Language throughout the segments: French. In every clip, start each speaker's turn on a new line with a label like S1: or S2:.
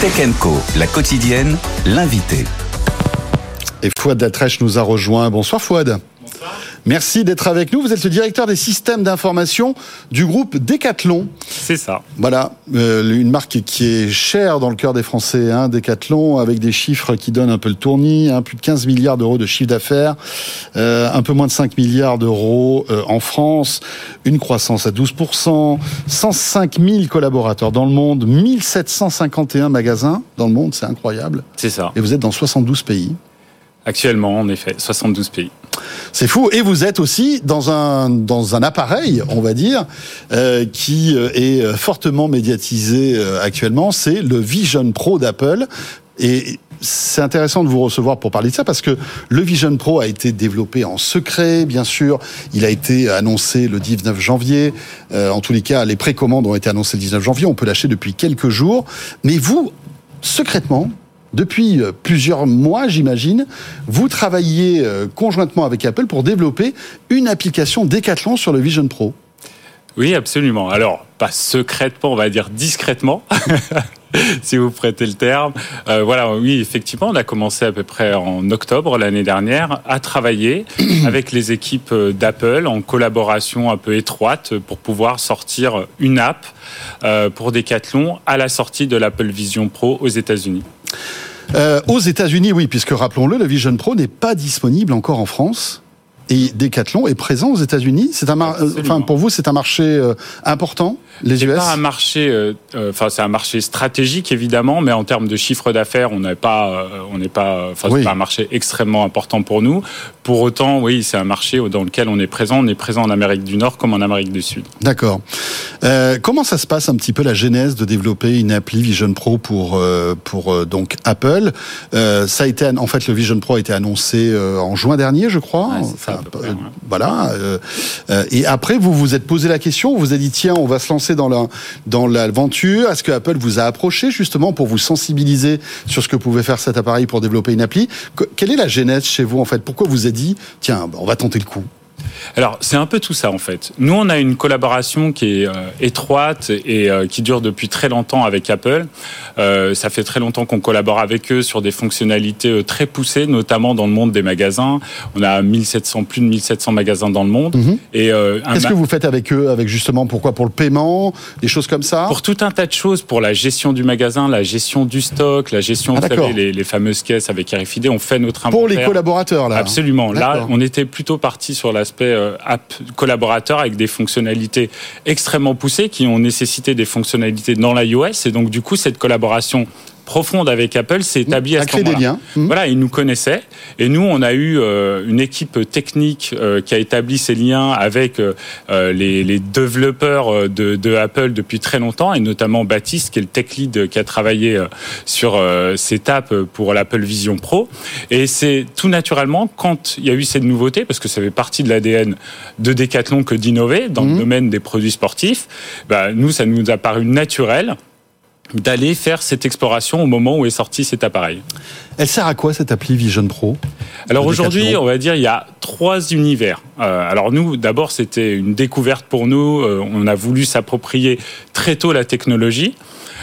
S1: Tech la quotidienne, l'invité.
S2: Et Fouad Datrèche nous a rejoint. Bonsoir Fouad. Merci d'être avec nous. Vous êtes le directeur des systèmes d'information du groupe Decathlon.
S3: C'est ça.
S2: Voilà, euh, une marque qui est chère dans le cœur des Français, hein, Decathlon, avec des chiffres qui donnent un peu le tournis, hein, plus de 15 milliards d'euros de chiffre d'affaires, euh, un peu moins de 5 milliards d'euros euh, en France, une croissance à 12%, 105 000 collaborateurs dans le monde, 1751 magasins dans le monde, c'est incroyable.
S3: C'est ça.
S2: Et vous êtes dans 72 pays.
S3: Actuellement, en effet, 72 pays.
S2: C'est fou. Et vous êtes aussi dans un dans un appareil, on va dire, euh, qui euh, est euh, fortement médiatisé actuellement. C'est le Vision Pro d'Apple. Et c'est intéressant de vous recevoir pour parler de ça parce que le Vision Pro a été développé en secret, bien sûr. Il a été annoncé le 19 janvier. en tous les cas, les précommandes ont été annoncées le 19 janvier. On peut l'acheter depuis quelques jours. Mais vous, secrètement, depuis euh, plusieurs mois, j'imagine, vous travaillez euh, conjointement avec Apple pour développer une application Decathlon sur le Vision Pro.
S3: Oui, absolument. Alors, pas secrètement, on va dire discrètement. si vous prêtez le terme. Euh, voilà, oui, effectivement, on a commencé à peu près en octobre l'année dernière à travailler avec les équipes d'Apple en collaboration un peu étroite pour pouvoir sortir une app pour Decathlon à la sortie de l'Apple Vision Pro aux États-Unis.
S2: Euh, aux États-Unis, oui, puisque rappelons-le, le Vision Pro n'est pas disponible encore en France. Et Decathlon est présent aux États-Unis. C'est un, enfin pour vous, c'est un marché euh, important les US.
S3: Pas un marché, euh, euh, enfin c'est un marché stratégique évidemment, mais en termes de chiffre d'affaires, on n'est pas, on n'est pas, enfin c'est pas un marché extrêmement important pour nous. Pour autant, oui, c'est un marché dans lequel on est présent. On est présent en Amérique du Nord comme en Amérique du Sud.
S2: D'accord. comment ça se passe un petit peu la genèse de développer une appli Vision Pro pour pour donc Apple? Ça a été en fait le Vision Pro a été annoncé en juin dernier, je crois. Voilà. Euh, euh, et après, vous vous êtes posé la question, vous vous avez dit tiens, on va se lancer dans la dans l'aventure. Est-ce que Apple vous a approché justement pour vous sensibiliser sur ce que pouvait faire cet appareil pour développer une appli? Quelle est la genèse chez vous en fait? Pourquoi vous avez dit tiens, on va tenter le coup?
S3: Alors, c'est un peu tout ça en fait. Nous, on a une collaboration qui est euh, étroite et euh, qui dure depuis très longtemps avec Apple. Euh, ça fait très longtemps qu'on collabore avec eux sur des fonctionnalités très poussées, notamment dans le monde des magasins. On a 1700, plus de 1700 magasins dans le monde.
S2: Mhm. Et Qu'est-ce que vous faites avec eux Avec justement pourquoi? Pour le paiement, des choses comme ça?
S3: Pour tout un tas de choses, pour la gestion du magasin, la gestion du stock, la gestion, ah, vous savez, les, les, fameuses caisses avec RFID. On fait notre inventaire.
S2: Pour les collaborateurs là.
S3: Absolument. Là, on était plutôt parti sur l'aspect euh, app collaborateur avec des fonctionnalités extrêmement poussées qui ont nécessité des fonctionnalités dans l'iOS. Et donc, du coup, cette collaboration profonde avec Apple s'est établie à, ce moment-là. liens. Mmh. Voilà, ils nous connaissaient et nous on a eu euh, une équipe technique euh, qui a établi ces liens avec euh, les, les, développeurs de, de, Apple depuis très longtemps et notamment Baptiste qui est le tech lead qui a travaillé sur cette app pour l'Apple Vision Pro et c'est tout naturellement quand il y a eu cette nouveauté parce que ça fait partie de l'ADN de Decathlon que d'innover dans le mmh. domaine des produits sportifs, bah, nous ça nous a paru naturel d'aller faire cette exploration au moment où est sorti cet appareil.
S2: Elle sert à quoi cette appli Vision Pro?
S3: Alors aujourd'hui, on va dire il y a trois univers. Euh, alors nous, d'abord, c'était une découverte pour nous. Euh, on a voulu s'approprier très tôt la technologie.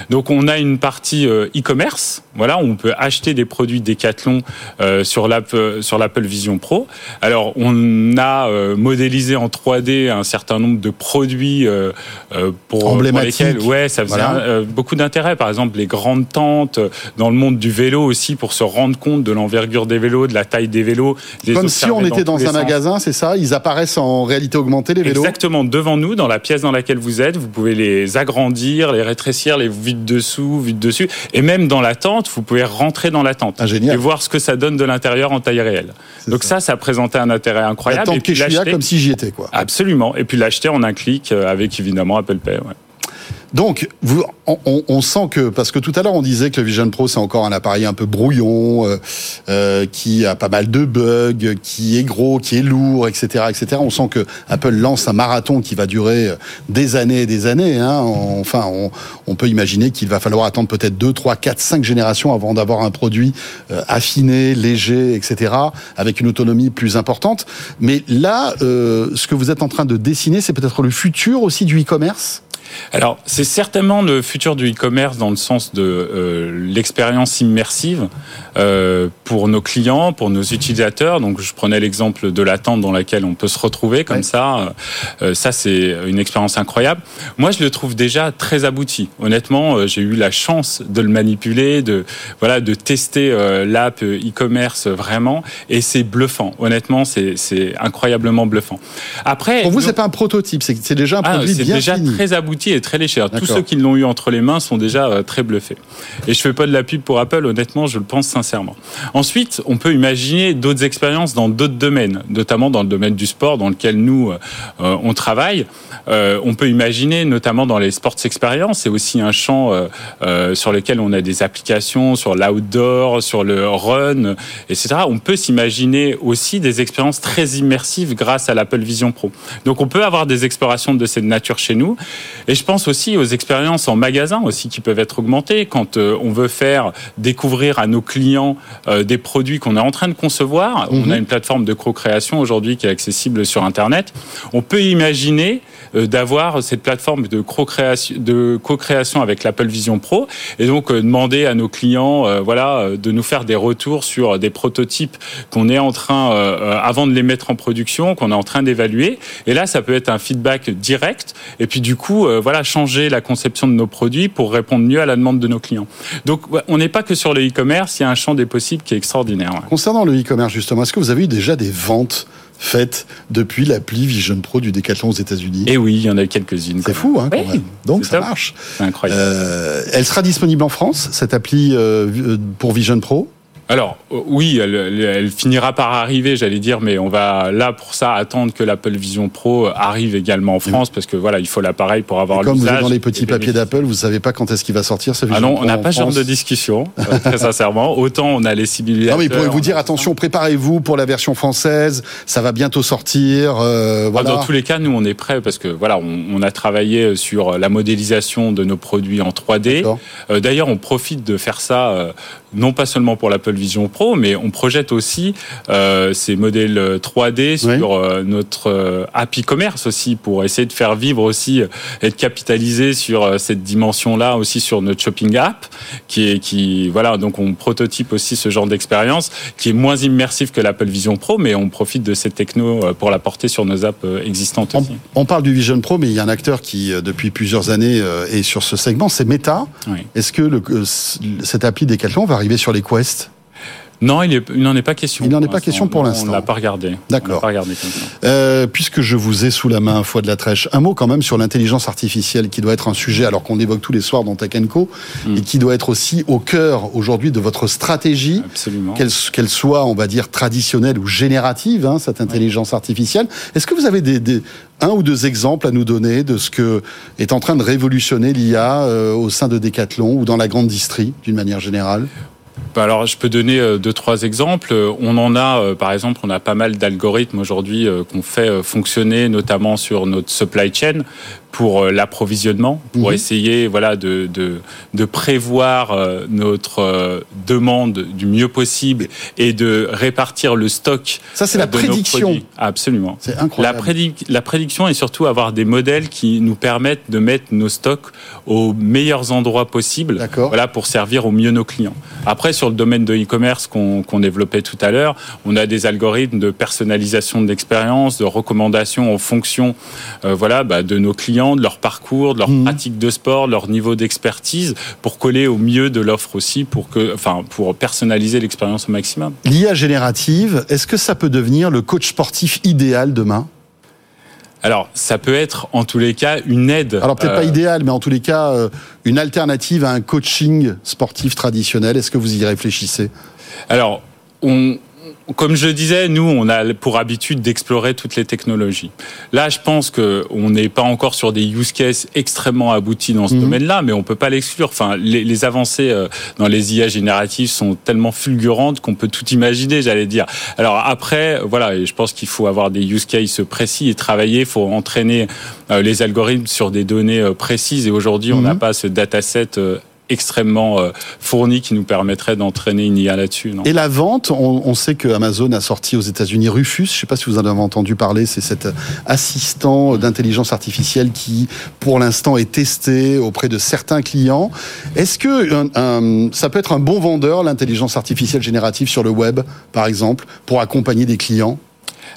S3: Donc on a une partie euh, e-commerce, voilà, on peut acheter des produits Decathlon sur l'Apple Vision Pro. Alors on a modélisé en 3D un certain nombre de produits pour, lesquels ouais, ça faisait beaucoup d'intérêt. Par exemple, les grandes tentes dans le monde du vélo aussi pour se rendre compte de l'envergure des vélos, de la taille des vélos.
S2: Comme si on était dans, un magasin, c'est ça Ils apparaissent en réalité augmentée les vélos.
S3: Exactement devant nous, dans la pièce dans laquelle vous êtes, vous pouvez les agrandir, les rétrécir, les vide dessous, vide dessus. Et même dans la tente, vous pouvez rentrer dans la tente
S2: ah,
S3: et voir ce que ça donne de l'intérieur en taille réelle. Donc ça. ça, présentait un intérêt incroyable.
S2: La tente et puis comme si j'y étais, quoi.
S3: Absolument. Et puis l'acheter en un clic euh, avec évidemment Apple Pay. Ouais.
S2: Donc, vous, on, on, sent que parce que tout à l'heure on disait que le Vision Pro c'est encore un appareil un peu brouillon, euh, euh, qui a pas mal de bugs, qui est gros, qui est lourd, etc., etc. On sent que Apple lance un marathon qui va durer des années et des années. Hein. Enfin, on, on, peut imaginer qu'il va falloir attendre peut-être 2, 3, 4, 5 générations avant d'avoir un produit euh, affiné, léger, etc., avec une autonomie plus importante. Mais là, euh, ce que vous êtes en train de dessiner, c'est peut-être le futur aussi du e-commerce?
S3: Alors, c'est certainement le futur du e-commerce dans le sens de euh, l'expérience immersive euh, pour nos clients, pour nos utilisateurs. Donc, je prenais l'exemple de la tente dans laquelle on peut se retrouver comme ça. Euh, ça, c'est une expérience incroyable. Moi, je le trouve déjà très abouti. Honnêtement, j'ai eu la chance de le manipuler, de voilà, de tester l'app e-commerce vraiment, et c'est bluffant. Honnêtement, c'est incroyablement bluffant.
S2: Après, pour vous, c'est pas un prototype, c'est déjà un ah, produit bien
S3: déjà très abouti et très léger. Tous ceux qui l'ont eu entre les mains sont déjà euh, très bluffés. Et je fais pas de la pub pour Apple, honnêtement, je le pense sincèrement. Ensuite, on peut imaginer d'autres expériences dans d'autres domaines, notamment dans le domaine du sport, dans lequel nous on travaille. on peut imaginer, notamment dans les sports expériences, c'est aussi un champ sur lequel on a des applications sur l'outdoor, sur le run, etc. On peut s'imaginer aussi des expériences très immersives grâce à l'Apple Vision Pro. Donc on peut avoir des explorations de cette nature chez nous. Et je pense aussi aux expériences en magasin aussi qui peuvent être augmentées quand euh, on veut faire découvrir à nos clients euh, des produits qu'on est en train de concevoir. On mhm. a une plateforme de co-création aujourd'hui qui est accessible sur Internet. On peut imaginer euh, d'avoir cette plateforme de co-création, de co-création avec l'Apple Vision Pro et donc demander à nos clients, voilà, de nous faire des retours sur des prototypes qu'on est en train, avant de les mettre en production, qu'on est en train d'évaluer. Et là, ça peut être un feedback direct. Et puis du coup, voilà, changer la conception de nos produits pour répondre mieux à la demande de nos clients. Donc, on n'est pas que sur le e-commerce. Il y a un champ des possibles qui est extraordinaire.
S2: Concernant le e-commerce justement, est-ce que vous avez eu déjà des ventes faites depuis l'appli Vision Pro du Decathlon aux États-Unis?
S3: Et eh oui, il y en a quelques-unes.
S2: C'est fou, hein, quand même. Donc ça marche.
S3: C'est incroyable. Euh,
S2: elle sera disponible en France, cette appli euh, pour Vision Pro?
S3: Alors euh, oui, elle, finira par arriver, j'allais dire, mais on va là pour ça attendre que l'Apple Vision Pro arrive également en France parce que voilà, il faut l'appareil pour avoir
S2: l'usage. Comme vous êtes dans les petits papiers d'Apple, vous savez pas quand est-ce qu'il va sortir ce Vision
S3: Ah non,
S2: on
S3: n'a pas ce genre de discussion, euh, très sincèrement. Autant on a les simulateurs.
S2: Non, mais il pourrait vous dire attention, préparez-vous pour la version française, ça va bientôt sortir. Euh,
S3: ah, dans tous les cas, nous on est prêts parce que voilà, on, a travaillé sur la modélisation de nos produits en 3D. D'ailleurs, on profite de faire ça non pas seulement pour l'Apple Vision Pro, mais on projette aussi euh, ces modèles 3D sur euh, notre euh, app e-commerce aussi pour essayer de faire vivre aussi et de capitaliser sur cette dimension-là aussi sur notre shopping app qui est qui voilà donc on prototype aussi ce genre d'expérience qui est moins immersif que l'Apple Vision Pro, mais on profite de cette techno pour la porter sur nos apps existantes.
S2: On, on parle du Vision Pro, mais il y a un acteur qui depuis plusieurs années est sur ce segment, c'est Meta. Est-ce que le, cette appli Decathlon va arriver sur les quests
S3: non, il n'en est pas question.
S2: Il n'en est pas question pour l'instant.
S3: On l'a pas regardé.
S2: D'accord. Euh, puisque je vous ai sous la main, foi de la trèche, un mot quand même sur l'intelligence artificielle qui doit être un sujet, alors qu'on évoque tous les soirs dans Tech Co, hmm. et qui doit être aussi au cœur aujourd'hui de votre stratégie.
S3: Absolument.
S2: Qu'elle soit, on va dire, traditionnelle ou générative, hein, cette intelligence artificielle. Est-ce que vous avez des, un ou deux exemples à nous donner de ce que est en train de révolutionner l'IA euh, au sein de Decathlon ou dans la grande distrie d'une manière générale?
S3: Bah, alors, je peux donner euh, deux, trois exemples. On en a, euh, par exemple, on a pas mal d'algorithmes aujourd'hui euh, qu'on fait fonctionner, notamment sur notre supply chain, pour euh, l'approvisionnement, pour mhm. essayer voilà de, de, de prévoir euh, notre euh, demande du mieux possible et de répartir le stock.
S2: Ça c'est la prédiction.
S3: Absolument.
S2: C'est incroyable.
S3: La, la prédiction et surtout avoir des modèles qui nous permettent de mettre nos stocks aux meilleurs endroits possibles. Voilà pour servir au mieux nos clients. Après sur le domaine de e-commerce qu'on développait tout à l'heure, on a des algorithmes de personnalisation de l'expérience, de recommandations en fonction voilà bah, de nos clients de leur parcours, de leur mhm. pratique de sport, leur niveau d'expertise, pour coller au mieux de l'offre aussi, pour que, enfin, pour personnaliser l'expérience au maximum.
S2: L'IA générative, est-ce que ça peut devenir le coach sportif idéal demain?
S3: Alors, ça peut être en tous les cas une aide.
S2: Alors peut-être pas euh, idéal, mais en tous les cas euh, une alternative à un coaching sportif traditionnel. Est-ce que vous y réfléchissez?
S3: Alors, on, comme je disais, nous, on a pour habitude d'explorer toutes les technologies. Là, je pense que on n'est pas encore sur des use cases extrêmement aboutis dans ce mhm. domaine-là, mais on peut pas l'exclure. Enfin, les, avancées euh, dans les IA génératives sont tellement fulgurantes qu'on peut tout imaginer, j'allais dire. Alors après, voilà, et je pense qu'il faut avoir des use cases précis et travailler. Il faut entraîner euh, les algorithmes sur des données euh, précises. Et aujourd'hui, on n'a mhm. pas ce dataset extrêmement euh, fourni qui nous permettrait d'entraîner une IA là-dessus.
S2: Et la vente, on, on, sait que Amazon a sorti aux États-Unis Rufus. Je ne sais pas si vous en avez entendu parler. C'est cet assistant d'intelligence artificielle qui, pour l'instant, est testé auprès de certains clients. Est-ce que un, un, ça peut être un bon vendeur, l'intelligence artificielle générative sur le web, par exemple, pour accompagner des clients?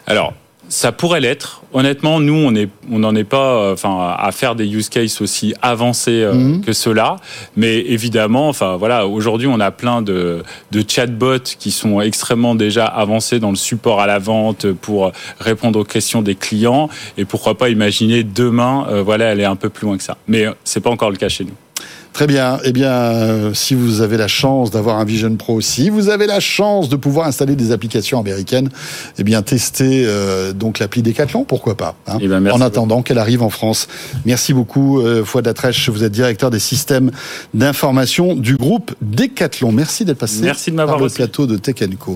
S3: Alors, ça pourrait l'être. Honnêtement, nous, on est, on n'en est pas, euh, enfin, à faire des use cases aussi avancés euh, mmh. que cela. Mais évidemment, enfin, voilà, aujourd'hui, on a plein de, de chatbots qui sont extrêmement déjà avancés dans le support à la vente pour répondre aux questions des clients. Et pourquoi pas imaginer demain, euh, voilà, aller un peu plus loin que ça. Mais c'est pas encore le cas chez nous.
S2: Très bien. Eh bien, euh, si vous avez la chance d'avoir un Vision Pro, si vous avez la chance de pouvoir installer des applications américaines, eh bien, testez euh, donc l'appli Decathlon, pourquoi pas hein,
S3: eh ben,
S2: En attendant qu'elle arrive en France. Merci beaucoup, euh, Fouad. Vous êtes directeur des systèmes d'information du groupe Decathlon. Merci d'être passé
S3: Merci de
S2: par le
S3: aussi.
S2: plateau de Tech Co.